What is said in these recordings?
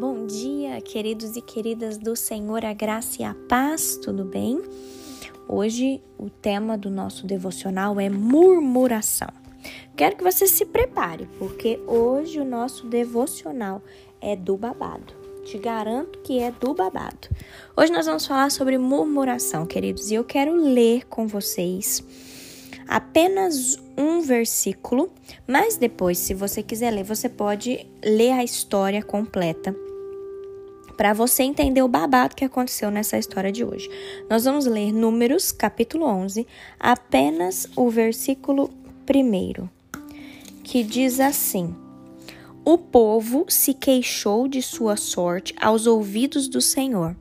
Bom dia, queridos e queridas do Senhor, a graça e a paz, tudo bem? Hoje o tema do nosso devocional é murmuração. Quero que você se prepare, porque hoje o nosso devocional é do babado. Te garanto que é do babado. Hoje nós vamos falar sobre murmuração, queridos, e eu quero ler com vocês apenas um versículo, mas depois, se você quiser ler, você pode ler a história completa para você entender o babado que aconteceu nessa história de hoje. Nós vamos ler Números, capítulo 11, apenas o versículo 1, que diz assim: O povo se queixou de sua sorte aos ouvidos do Senhor.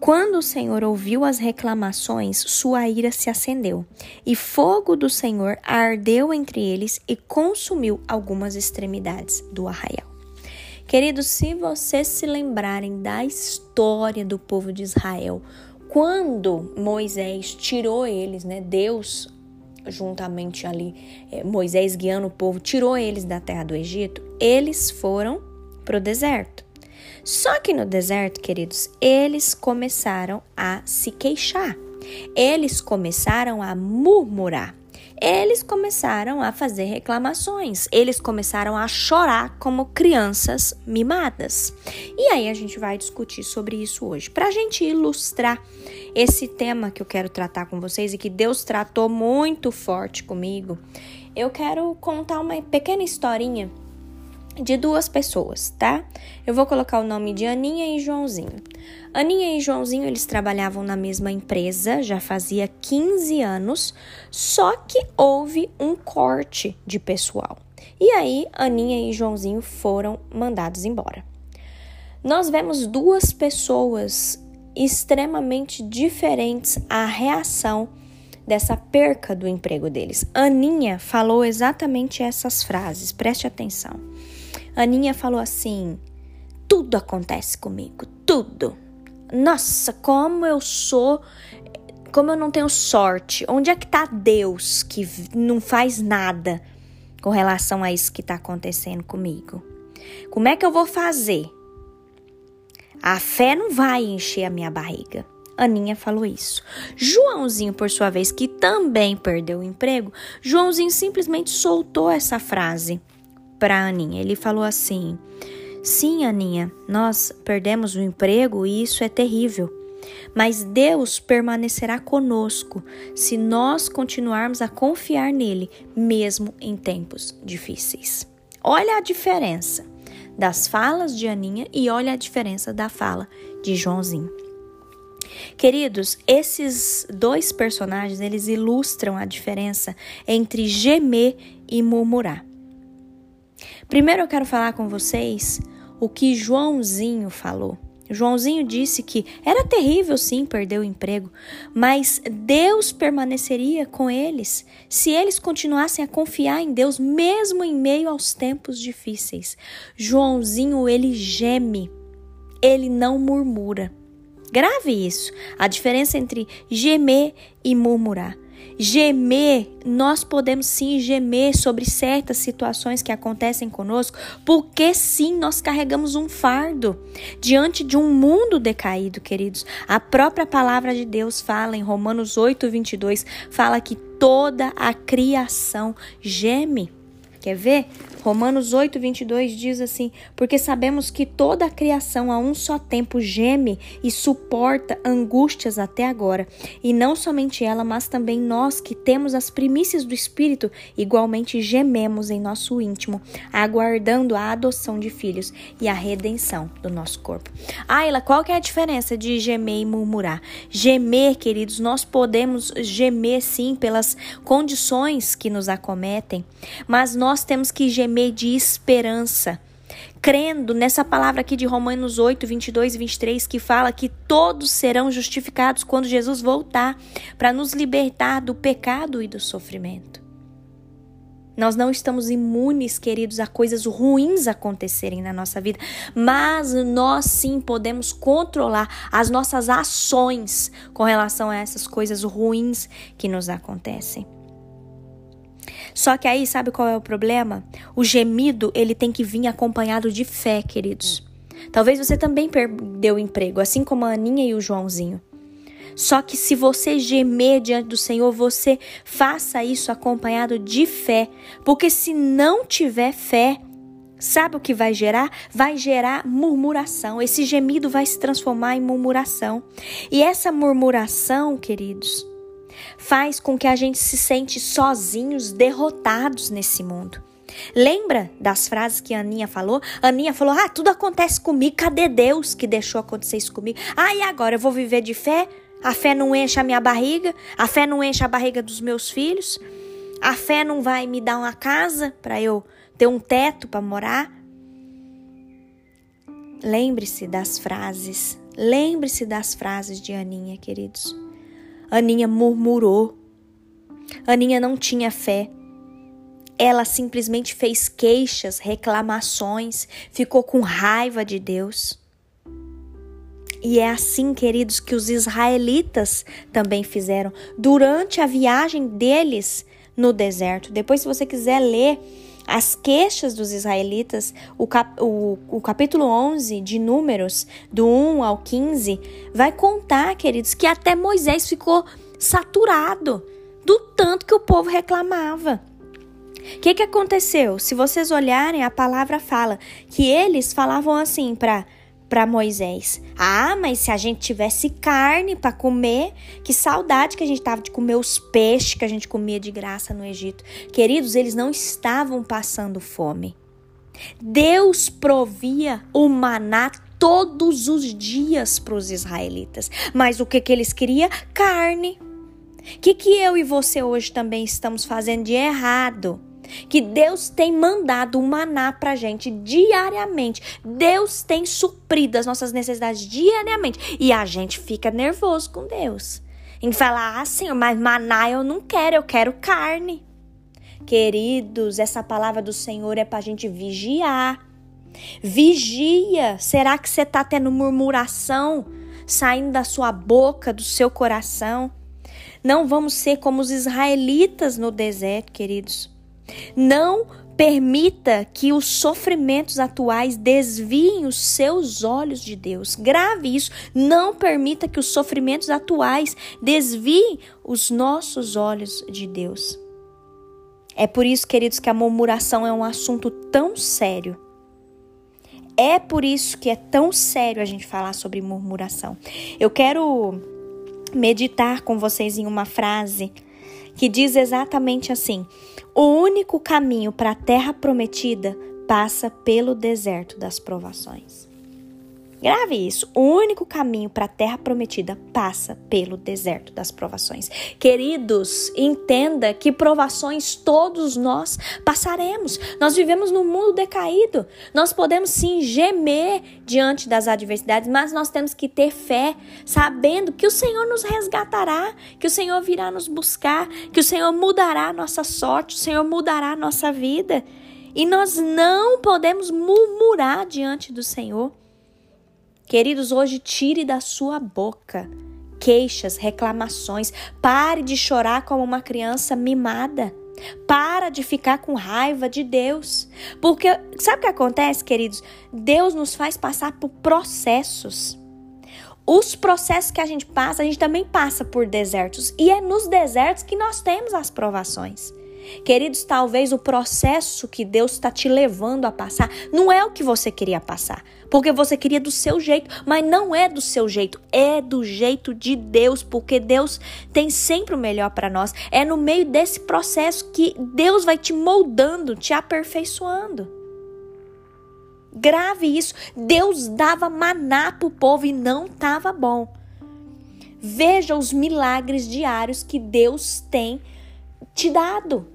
Quando o Senhor ouviu as reclamações, sua ira se acendeu, e fogo do Senhor ardeu entre eles e consumiu algumas extremidades do arraial. Queridos, se vocês se lembrarem da história do povo de Israel, quando Moisés tirou eles, né? Deus juntamente ali, é, Moisés guiando o povo, tirou eles da terra do Egito, eles foram para o deserto. Só que no deserto, queridos, eles começaram a se queixar. Eles começaram a murmurar. Eles começaram a fazer reclamações. Eles começaram a chorar como crianças mimadas. E aí a gente vai discutir sobre isso hoje. Para a gente ilustrar esse tema que eu quero tratar com vocês e que Deus tratou muito forte comigo, eu quero contar uma pequena historinha de duas pessoas, tá? Eu vou colocar o nome de Aninha e Joãozinho. Aninha e Joãozinho, eles trabalhavam na mesma empresa, já fazia 15 anos, só que houve um corte de pessoal. E aí, Aninha e Joãozinho foram mandados embora. Nós vemos duas pessoas extremamente diferentes à reação dessa perca do emprego deles. Aninha falou exatamente essas frases, preste atenção. Aninha falou assim: tudo acontece comigo, tudo. Nossa, como eu sou, como eu não tenho sorte. Onde é que tá Deus que não faz nada com relação a isso que tá acontecendo comigo? Como é que eu vou fazer? A fé não vai encher a minha barriga. Aninha falou isso. Joãozinho, por sua vez, que também perdeu o emprego, Joãozinho simplesmente soltou essa frase para Aninha. Ele falou assim: Sim, Aninha, nós perdemos o emprego e isso é terrível. Mas Deus permanecerá conosco se nós continuarmos a confiar nele, mesmo em tempos difíceis. Olha a diferença das falas de Aninha e olha a diferença da fala de Joãozinho. Queridos, esses dois personagens, eles ilustram a diferença entre gemer e murmurar. Primeiro eu quero falar com vocês o que Joãozinho falou. Joãozinho disse que era terrível sim perder o emprego, mas Deus permaneceria com eles se eles continuassem a confiar em Deus mesmo em meio aos tempos difíceis. Joãozinho ele geme, ele não murmura. Grave isso, a diferença entre gemer e murmurar. Gemer, nós podemos sim gemer sobre certas situações que acontecem conosco, porque sim, nós carregamos um fardo diante de um mundo decaído, queridos. A própria palavra de Deus fala em Romanos 8, 22, fala que toda a criação geme. Quer ver? Romanos 8, 22 diz assim: Porque sabemos que toda a criação a um só tempo geme e suporta angústias até agora. E não somente ela, mas também nós que temos as primícias do Espírito, igualmente gememos em nosso íntimo, aguardando a adoção de filhos e a redenção do nosso corpo. Ayla, qual que é a diferença de gemer e murmurar? Gemer, queridos, nós podemos gemer sim pelas condições que nos acometem, mas nós temos que gemer de esperança. Crendo nessa palavra aqui de Romanos 8, 22 e 23, que fala que todos serão justificados quando Jesus voltar para nos libertar do pecado e do sofrimento. Nós não estamos imunes, queridos, a coisas ruins acontecerem na nossa vida, mas nós sim podemos controlar as nossas ações com relação a essas coisas ruins que nos acontecem. Só que aí, sabe qual é o problema? O gemido, ele tem que vir acompanhado de fé, queridos. Talvez você também perdeu o emprego, assim como a Aninha e o Joãozinho. Só que se você gemer diante do Senhor, você faça isso acompanhado de fé, porque se não tiver fé, sabe o que vai gerar? Vai gerar murmuração. Esse gemido vai se transformar em murmuração. E essa murmuração, queridos, faz com que a gente se sente sozinhos, derrotados nesse mundo. Lembra das frases que a Aninha falou? A Aninha falou: Ah, tudo acontece comigo. Cadê Deus que deixou acontecer isso comigo? Ah, e agora eu vou viver de fé? A fé não enche a minha barriga, a fé não enche a barriga dos meus filhos, a fé não vai me dar uma casa para eu ter um teto para morar. Lembre-se das frases, lembre-se das frases de Aninha, queridos. Aninha murmurou. Aninha não tinha fé. Ela simplesmente fez queixas, reclamações, ficou com raiva de Deus. E é assim, queridos, que os israelitas também fizeram durante a viagem deles no deserto. Depois, se você quiser ler as queixas dos israelitas, o, cap, o, o, capítulo 11 de Números, do 1 ao 15, vai contar, queridos, que até Moisés ficou saturado do tanto que o povo reclamava. O que, que aconteceu? Se vocês olharem, a palavra fala que eles falavam assim para para Moisés. Ah, mas se a gente tivesse carne para comer, que saudade que a gente tava de comer os peixes que a gente comia de graça no Egito. Queridos, eles não estavam passando fome. Deus provia o maná todos os dias para os israelitas. Mas o que, que eles queriam? Carne. O que, que eu e você hoje também estamos fazendo de errado? Que Deus tem mandado o maná pra gente diariamente. Deus tem suprido as nossas necessidades diariamente. E a gente fica nervoso com Deus. Em falar, ah, Senhor, mas maná eu não quero, eu quero carne. Queridos, essa palavra do Senhor é pra gente vigiar. Vigia. Será que você tá tendo murmuração saindo da sua boca, do seu coração? Não vamos ser como os israelitas no deserto, queridos. Não permita que os sofrimentos atuais desviem os seus olhos de Deus. Grave isso. Não permita que os sofrimentos atuais desviem os nossos olhos de Deus. É por isso, queridos, que a murmuração é um assunto tão sério. É por isso que é tão sério a gente falar sobre murmuração. Eu quero meditar com vocês em uma frase que diz exatamente assim: o único caminho para a terra prometida passa pelo deserto das provações. Grave isso. O único caminho para a terra prometida passa pelo deserto das provações. Queridos, entenda que provações todos nós passaremos. Nós vivemos num mundo decaído. Nós podemos sim gemer diante das adversidades, mas nós temos que ter fé, sabendo que o Senhor nos resgatará, que o Senhor virá nos buscar, que o Senhor mudará a nossa sorte, o Senhor mudará a nossa vida. E nós não podemos murmurar diante do Senhor. Queridos, hoje tire da sua boca queixas, reclamações. Pare de chorar como uma criança mimada. Para de ficar com raiva de Deus. Porque sabe o que acontece, queridos? Deus nos faz passar por processos. Os processos que a gente passa, a gente também passa por desertos. E é nos desertos que nós temos as provações. Queridos, talvez o processo que Deus está te levando a passar não é o que você queria passar, porque você queria do seu jeito, mas não é do seu jeito, é do jeito de Deus, porque Deus tem sempre o melhor para nós. É no meio desse processo que Deus vai te moldando, te aperfeiçoando. Grave isso. Deus dava maná para o povo e não estava bom. Veja os milagres diários que Deus tem te dado.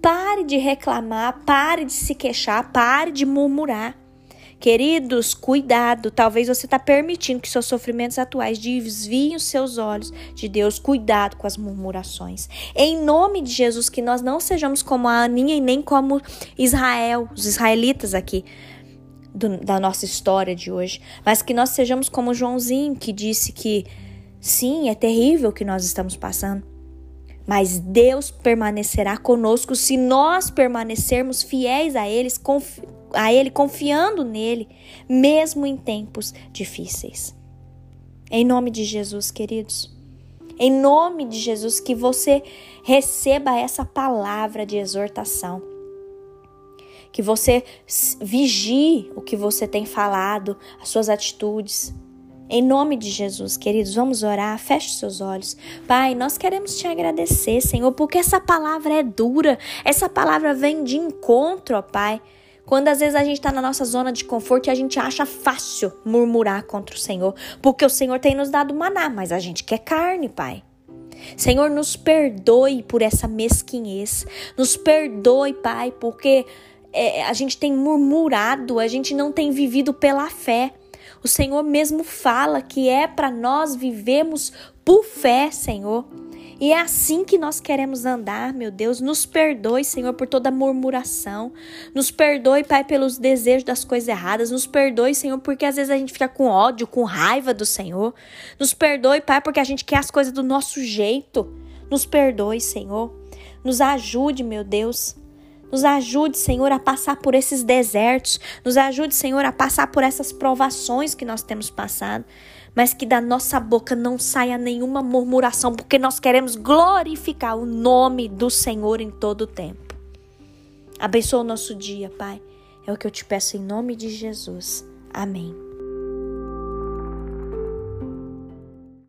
Pare de reclamar, pare de se queixar, pare de murmurar. Queridos, cuidado. Talvez você está permitindo que seus sofrimentos atuais desviem os seus olhos de Deus. Cuidado com as murmurações. Em nome de Jesus, que nós não sejamos como a Aninha e nem como Israel, os israelitas aqui do, da nossa história de hoje, mas que nós sejamos como Joãozinho, que disse que sim, é terrível o que nós estamos passando mas Deus permanecerá conosco se nós permanecermos fiéis a a Ele, confiando nele, mesmo em tempos difíceis. Em nome de Jesus, queridos. Em nome de Jesus, que você receba essa palavra de exortação. Que você vigie o que você tem falado, as suas atitudes. Em nome de Jesus, queridos, vamos orar. Feche seus olhos. Pai, nós queremos te agradecer, Senhor, porque essa palavra é dura. Essa palavra vem de encontro, ó Pai quando às vezes a gente está na nossa zona de conforto e a gente acha fácil murmurar contra o Senhor, porque o Senhor tem nos dado maná, mas a gente quer carne, Pai. Senhor, nos perdoe por essa mesquinhez. Nos perdoe, Pai, porque é, a gente tem murmurado, a gente não tem vivido pela fé. O Senhor mesmo fala que é para nós vivemos por fé, Senhor. E é assim que nós queremos andar, meu Deus. Nos perdoe, Senhor, por toda murmuração. Nos perdoe, Pai, pelos desejos das coisas erradas. Nos perdoe, Senhor, porque às vezes a gente fica com ódio, com raiva do Senhor. Nos perdoe, Pai, porque a gente quer as coisas do nosso jeito. Nos perdoe, Senhor. Nos ajude, meu Deus. Nos ajude, Senhor, a passar por esses desertos. Nos ajude, Senhor, a passar por essas provações que nós temos passado mas que da nossa boca não saia nenhuma murmuração, porque nós queremos glorificar o nome do Senhor em todo o tempo. Abençoa o nosso dia, Pai. É o que eu te peço em nome de Jesus. Amém.